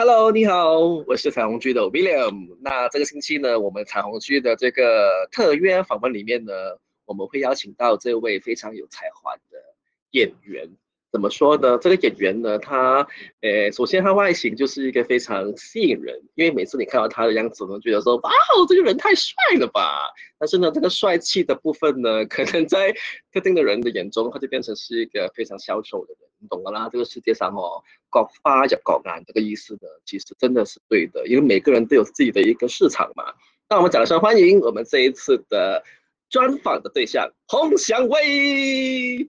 Hello，你好，我是彩虹剧的 William。那这个星期呢，我们彩虹剧的这个特约访问里面呢，我们会邀请到这位非常有才华的演员。怎么说呢？这个演员呢，他，呃，首先他外形就是一个非常吸引人，因为每次你看到他的样子，都觉得说，哇哦，这个人太帅了吧。但是呢，这个帅气的部分呢，可能在特定的人的眼中，他就变成是一个非常消瘦的人，你懂的啦。这个世界上哦，搞花入各眼这个意思呢，其实真的是对的，因为每个人都有自己的一个市场嘛。那我们掌声欢迎我们这一次的专访的对象洪祥威。